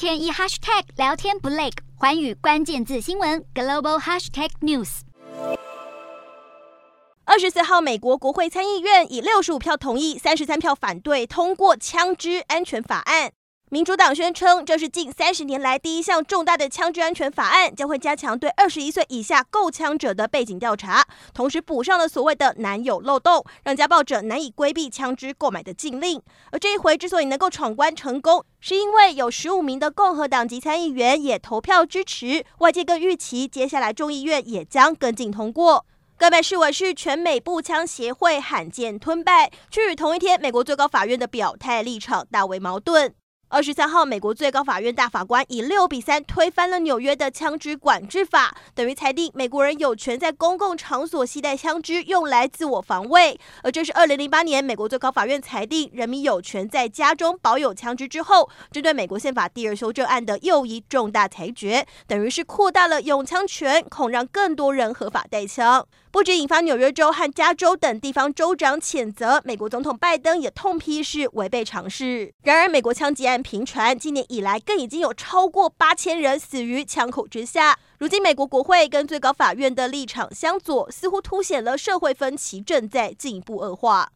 天一 hashtag 聊天不累，环宇关键字新闻 global hashtag news。二十四号，美国国会参议院以六十五票同意、三十三票反对通过枪支安全法案。民主党宣称，这是近三十年来第一项重大的枪支安全法案，将会加强对二十一岁以下购枪者的背景调查，同时补上了所谓的“男友漏洞”，让家暴者难以规避枪支购买的禁令。而这一回之所以能够闯关成功，是因为有十五名的共和党籍参议员也投票支持，外界更预期接下来众议院也将跟进通过。更被视为是全美步枪协会罕见吞败，却与同一天美国最高法院的表态立场大为矛盾。二十三号，美国最高法院大法官以六比三推翻了纽约的枪支管制法，等于裁定美国人有权在公共场所携带枪支用来自我防卫。而这是二零零八年美国最高法院裁定人民有权在家中保有枪支之后，针对美国宪法第二修正案的又一重大裁决，等于是扩大了拥枪权，恐让更多人合法带枪。不止引发纽约州和加州等地方州长谴责，美国总统拜登也痛批是违背常识。然而，美国枪击案频传，今年以来更已经有超过八千人死于枪口之下。如今，美国国会跟最高法院的立场相左，似乎凸显了社会分歧正在进一步恶化。